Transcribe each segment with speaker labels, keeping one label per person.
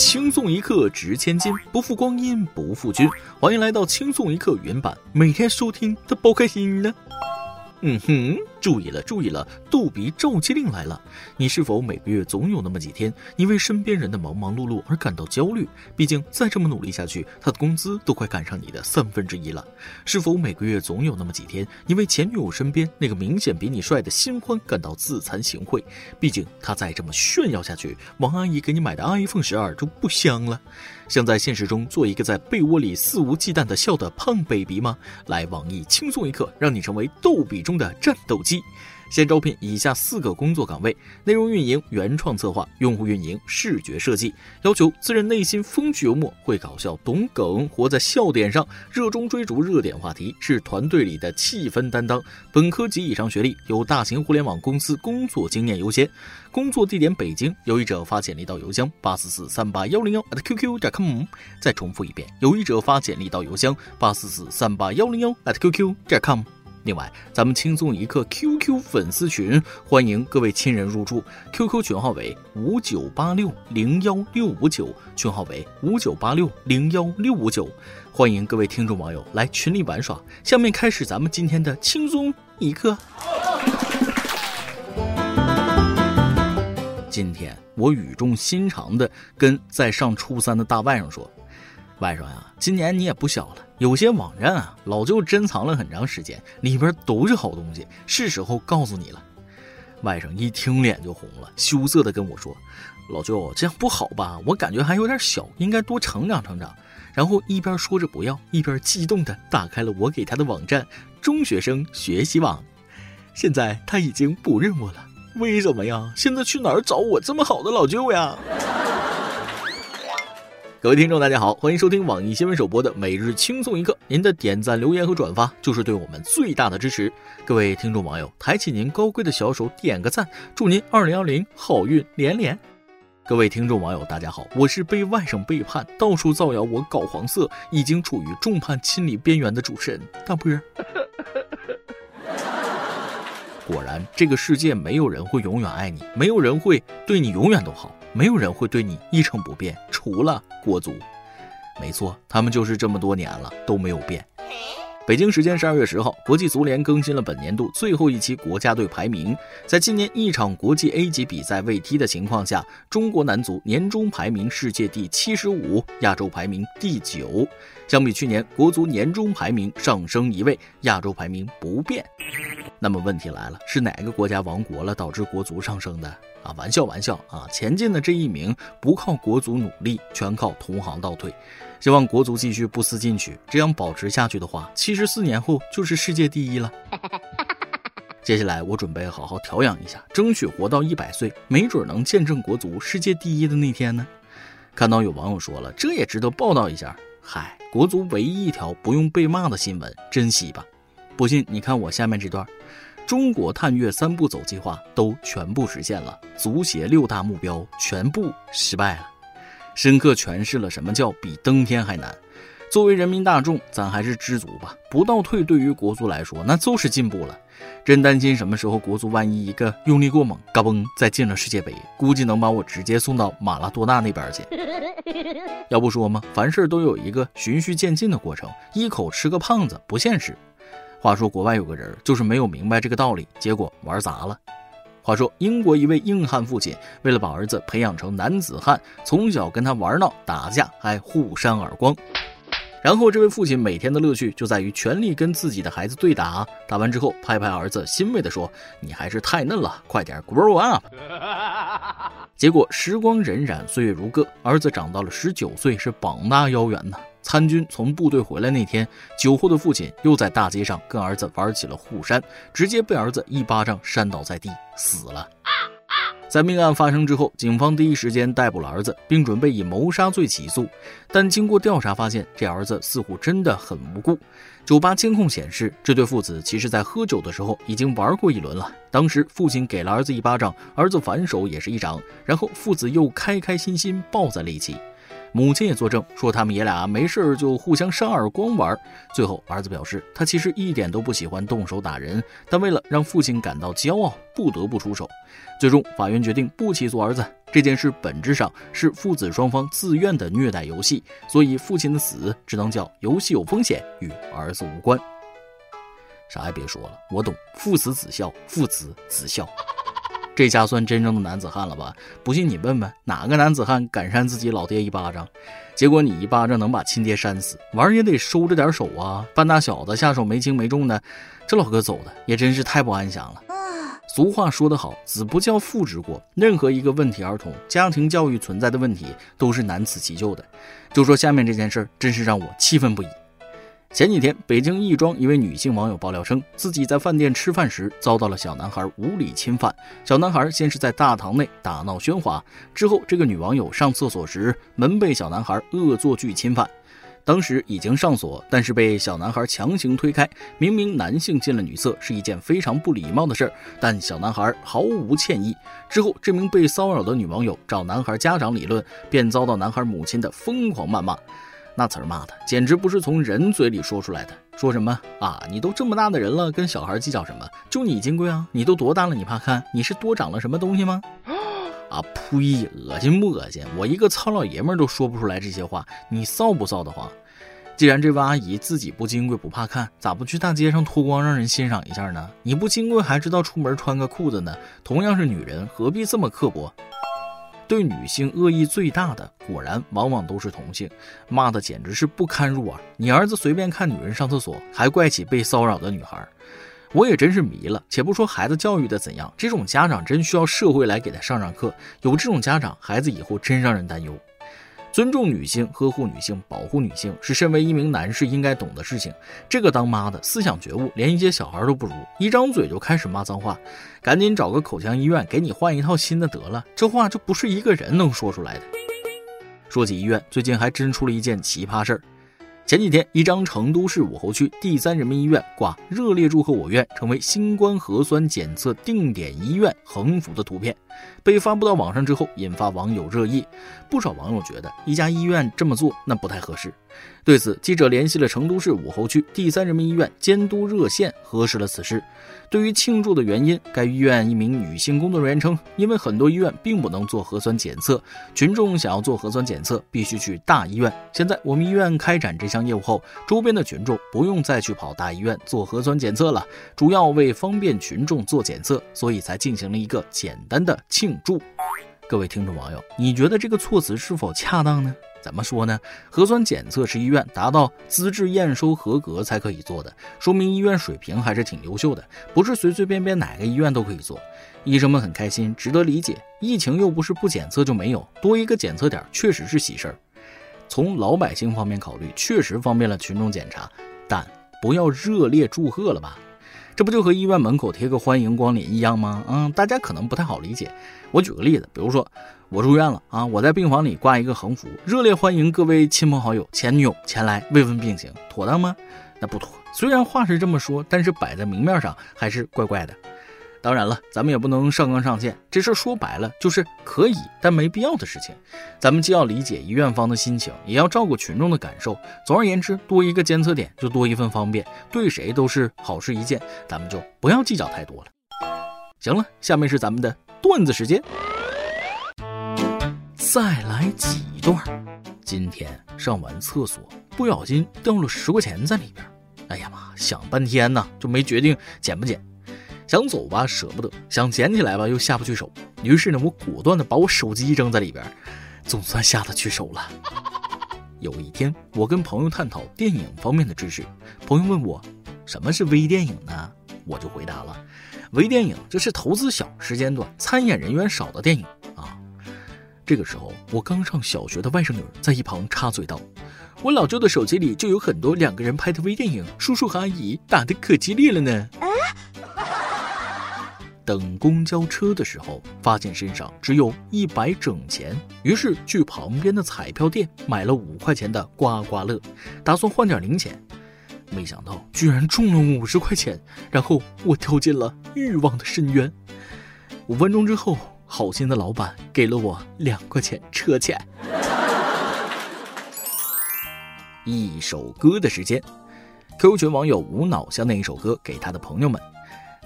Speaker 1: 轻松一刻值千金，不负光阴不负君。欢迎来到轻松一刻原版，每天收听都包开心呢。嗯哼，注意了，注意了，逗比召集令来了！你是否每个月总有那么几天，你为身边人的忙忙碌碌而感到焦虑？毕竟再这么努力下去，他的工资都快赶上你的三分之一了。是否每个月总有那么几天，你为前女友身边那个明显比你帅的新欢感到自惭形秽？毕竟他再这么炫耀下去，王阿姨给你买的 iPhone 十二就不香了。想在现实中做一个在被窝里肆无忌惮的笑的胖 baby 吗？来网易轻松一刻，让你成为逗比中的战斗机。现招聘以下四个工作岗位：内容运营、原创策划、用户运营、视觉设计。要求自认内心风趣幽默，会搞笑，懂梗，活在笑点上，热衷追逐热点话题，是团队里的气氛担当。本科及以上学历，有大型互联网公司工作经验优先。工作地点北京，有意者发简历到邮箱八四四三八幺零幺 at qq 点 com。再重复一遍，有意者发简历到邮箱八四四三八幺零幺 at qq 点 com。另外，咱们轻松一刻 QQ 粉丝群欢迎各位亲人入驻，QQ 群号为五九八六零幺六五九，群号为五九八六零幺六五九，欢迎各位听众网友来群里玩耍。下面开始咱们今天的轻松一刻。今天我语重心长的跟在上初三的大外甥说。外甥呀，今年你也不小了，有些网站啊，老舅珍藏了很长时间，里边都是好东西，是时候告诉你了。外甥一听脸就红了，羞涩的跟我说：“老舅，这样不好吧？我感觉还有点小，应该多成长成长。”然后一边说着不要，一边激动的打开了我给他的网站——中学生学习网。现在他已经不认我了，为什么呀？现在去哪儿找我这么好的老舅呀？各位听众，大家好，欢迎收听网易新闻首播的每日轻松一刻。您的点赞、留言和转发就是对我们最大的支持。各位听众网友，抬起您高贵的小手，点个赞，祝您二零二零好运连连。各位听众网友，大家好，我是被外甥背叛，到处造谣我搞黄色，已经处于众叛亲离边缘的主持人大波。果然，这个世界没有人会永远爱你，没有人会对你永远都好。没有人会对你一成不变，除了国足。没错，他们就是这么多年了都没有变。北京时间十二月十号，国际足联更新了本年度最后一期国家队排名。在今年一场国际 A 级比赛未踢的情况下，中国男足年终排名世界第七十五，亚洲排名第九。相比去年，国足年终排名上升一位，亚洲排名不变。那么问题来了，是哪个国家亡国了，导致国足上升的？啊，玩笑玩笑啊！前进的这一名不靠国足努力，全靠同行倒退。希望国足继续不思进取，这样保持下去的话，七十四年后就是世界第一了。接下来我准备好好调养一下，争取活到一百岁，没准能见证国足世界第一的那天呢。看到有网友说了，这也值得报道一下。嗨，国足唯一一条不用被骂的新闻，珍惜吧。不信你看我下面这段：中国探月三步走计划都全部实现了，足协六大目标全部失败了，深刻诠释了什么叫比登天还难。作为人民大众，咱还是知足吧。不倒退，对于国足来说，那就是进步了。真担心什么时候国足万一一个用力过猛，嘎嘣再进了世界杯，估计能把我直接送到马拉多纳那边去。要不说吗？凡事都有一个循序渐进的过程，一口吃个胖子不现实。话说国外有个人就是没有明白这个道理，结果玩砸了。话说英国一位硬汉父亲为了把儿子培养成男子汉，从小跟他玩闹打架，还互扇耳光。然后，这位父亲每天的乐趣就在于全力跟自己的孩子对打。打完之后，拍拍儿子，欣慰地说：“你还是太嫩了，快点 grow up。”结果时光荏苒，岁月如歌，儿子长到了十九岁，是膀大腰圆呢。参军从部队回来那天，酒后的父亲又在大街上跟儿子玩起了互扇，直接被儿子一巴掌扇倒在地，死了。在命案发生之后，警方第一时间逮捕了儿子，并准备以谋杀罪起诉。但经过调查发现，这儿子似乎真的很无辜。酒吧监控显示，这对父子其实在喝酒的时候已经玩过一轮了。当时父亲给了儿子一巴掌，儿子反手也是一掌，然后父子又开开心心抱在了一起。母亲也作证说他们爷俩没事就互相扇耳光玩。最后，儿子表示他其实一点都不喜欢动手打人，但为了让父亲感到骄傲，不得不出手。最终，法院决定不起诉儿子。这件事本质上是父子双方自愿的虐待游戏，所以父亲的死只能叫游戏有风险，与儿子无关。啥也别说了，我懂，父死子孝，父慈子孝。这下算真正的男子汉了吧？不信你问问哪个男子汉敢扇自己老爹一巴掌？结果你一巴掌能把亲爹扇死，玩也得收着点手啊！半大小子下手没轻没重的，这老哥走的也真是太不安详了。俗话说得好，子不教父之过。任何一个问题儿童家庭教育存在的问题，都是难辞其咎的。就说下面这件事儿，真是让我气愤不已。前几天，北京亦庄一位女性网友爆料称，自己在饭店吃饭时遭到了小男孩无理侵犯。小男孩先是在大堂内打闹喧哗，之后这个女网友上厕所时门被小男孩恶作剧侵犯。当时已经上锁，但是被小男孩强行推开。明明男性进了女厕是一件非常不礼貌的事儿，但小男孩毫无歉意。之后，这名被骚扰的女网友找男孩家长理论，便遭到男孩母亲的疯狂谩骂。那词儿骂的简直不是从人嘴里说出来的，说什么啊？你都这么大的人了，跟小孩计较什么？就你金贵啊？你都多大了？你怕看？你是多长了什么东西吗？啊呸！恶心不恶心？我一个糙老爷们都说不出来这些话，你臊不臊得慌？既然这位阿姨自己不金贵不怕看，咋不去大街上脱光让人欣赏一下呢？你不金贵还知道出门穿个裤子呢？同样是女人，何必这么刻薄？对女性恶意最大的，果然往往都是同性，骂的简直是不堪入耳。你儿子随便看女人上厕所，还怪起被骚扰的女孩，我也真是迷了。且不说孩子教育的怎样，这种家长真需要社会来给他上上课。有这种家长，孩子以后真让人担忧。尊重女性、呵护女性、保护女性，是身为一名男士应该懂的事情。这个当妈的思想觉悟连一些小孩都不如，一张嘴就开始骂脏话，赶紧找个口腔医院给你换一套新的得了。这话这不是一个人能说出来的。说起医院，最近还真出了一件奇葩事儿。前几天，一张成都市武侯区第三人民医院挂“热烈祝贺我院成为新冠核酸检测定点医院”横幅的图片，被发布到网上之后，引发网友热议。不少网友觉得，一家医院这么做那不太合适。对此，记者联系了成都市武侯区第三人民医院监督热线，核实了此事。对于庆祝的原因，该医院一名女性工作人员称，因为很多医院并不能做核酸检测，群众想要做核酸检测必须去大医院。现在我们医院开展这项业务后，周边的群众不用再去跑大医院做核酸检测了，主要为方便群众做检测，所以才进行了一个简单的庆祝。各位听众网友，你觉得这个措辞是否恰当呢？怎么说呢？核酸检测是医院达到资质验收合格才可以做的，说明医院水平还是挺优秀的，不是随随便便哪个医院都可以做。医生们很开心，值得理解。疫情又不是不检测就没有，多一个检测点确实是喜事儿。从老百姓方面考虑，确实方便了群众检查，但不要热烈祝贺了吧？这不就和医院门口贴个欢迎光临一样吗？嗯，大家可能不太好理解。我举个例子，比如说我住院了啊，我在病房里挂一个横幅，热烈欢迎各位亲朋好友、前女友前来慰问病情，妥当吗？那不妥。虽然话是这么说，但是摆在明面上还是怪怪的。当然了，咱们也不能上纲上线，这事说白了就是可以但没必要的事情。咱们既要理解医院方的心情，也要照顾群众的感受。总而言之，多一个监测点就多一份方便，对谁都是好事一件。咱们就不要计较太多了。行了，下面是咱们的段子时间，再来几段。今天上完厕所，不小心掉了十块钱在里边。哎呀妈，想半天呢，就没决定捡不捡。想走吧，舍不得；想捡起来吧，又下不去手。于是呢，我果断的把我手机扔在里边，总算下得去手了。有一天，我跟朋友探讨电影方面的知识，朋友问我什么是微电影呢？我就回答了：微电影就是投资小、时间短、参演人员少的电影啊。这个时候，我刚上小学的外甥女在一旁插嘴道：“我老舅的手机里就有很多两个人拍的微电影，叔叔和阿姨打的可激烈了呢。”等公交车的时候，发现身上只有一百整钱，于是去旁边的彩票店买了五块钱的刮刮乐，打算换点零钱。没想到居然中了五十块钱，然后我掉进了欲望的深渊。五分钟之后，好心的老板给了我两块钱车钱。一首歌的时间。QQ 群网友无脑想点一首歌给他的朋友们。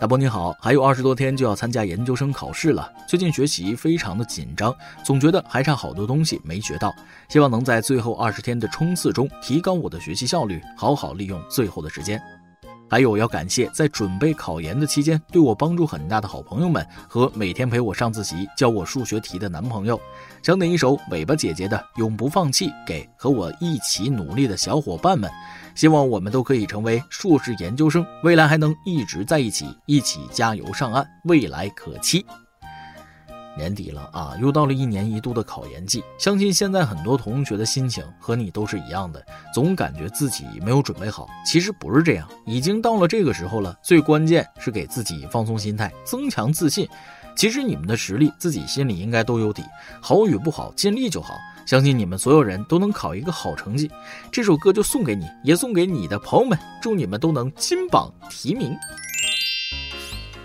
Speaker 1: 大伯你好，还有二十多天就要参加研究生考试了，最近学习非常的紧张，总觉得还差好多东西没学到，希望能在最后二十天的冲刺中提高我的学习效率，好好利用最后的时间。还有要感谢在准备考研的期间对我帮助很大的好朋友们和每天陪我上自习教我数学题的男朋友。想点一首尾巴姐姐的《永不放弃》给和我一起努力的小伙伴们，希望我们都可以成为硕士研究生，未来还能一直在一起，一起加油上岸，未来可期。年底了啊，又到了一年一度的考研季。相信现在很多同学的心情和你都是一样的，总感觉自己没有准备好。其实不是这样，已经到了这个时候了。最关键是给自己放松心态，增强自信。其实你们的实力自己心里应该都有底，好与不好尽力就好。相信你们所有人都能考一个好成绩。这首歌就送给你，也送给你的朋友们，祝你们都能金榜题名。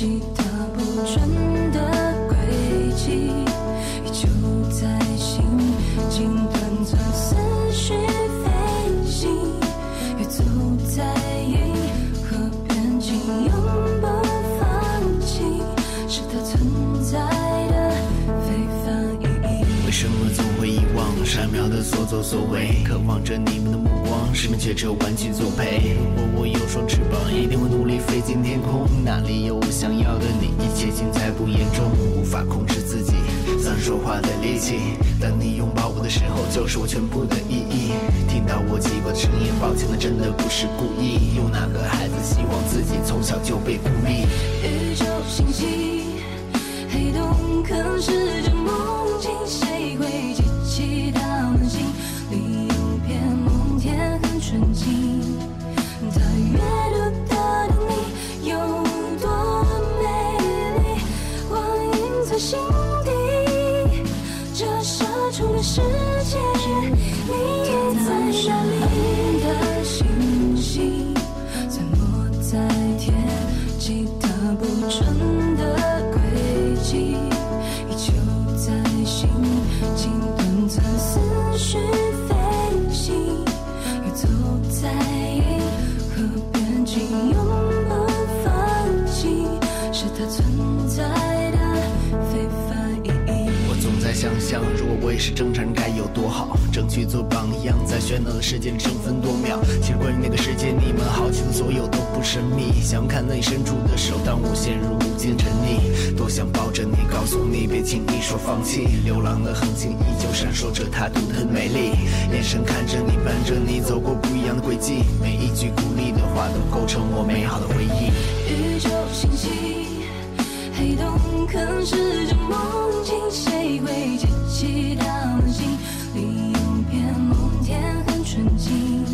Speaker 2: 记它不准的轨迹，依旧在心间盘旋思绪飞行，越走在银河边境，永不放弃，是它存在的非凡意义。为
Speaker 3: 什么总会遗忘闪苗的所作所为？渴望着你们的目光。身边却只有玩具作陪。如果我有双翅膀，一定会努力飞进天空。哪里有我想要的你？一切尽在不言中，无法控制自己，想说话的力气。当你拥抱我的时候，就是我全部的意义。听到我奇怪的声音，抱歉，那真的不是故意。有哪个孩子希望自己从小就被孤立？
Speaker 2: 宇宙星系，黑洞可是世界，你藏在哪里？的星星怎落在天？际得不成的轨迹，依旧在心，情短暂，思绪飞行，游走在银河边境，永不放弃，是他存。
Speaker 3: 如果我也是正常人该有多好，争取做榜样，在喧闹的世界里争分夺秒。其实关于那个世界，你们好奇的所有都不神秘。想看那你伸出的手，当我陷入无尽沉溺，多想抱着你，告诉你别轻易说放弃。流浪的恒星依旧闪烁着它独特的美丽，眼神看着你，伴着你走过不一样的轨迹。每一句鼓励的话都构成我美好的回忆。
Speaker 2: 宇宙星系，黑洞可是这梦境，谁会记祈祷心里有片梦田很纯净，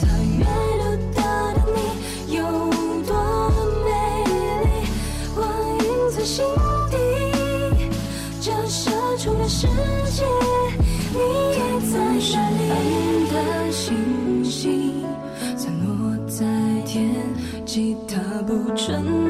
Speaker 2: 他阅读到的你有多美丽，光影在心底折射出的世界，你也在这里。的星星，散落在天际，它不沉。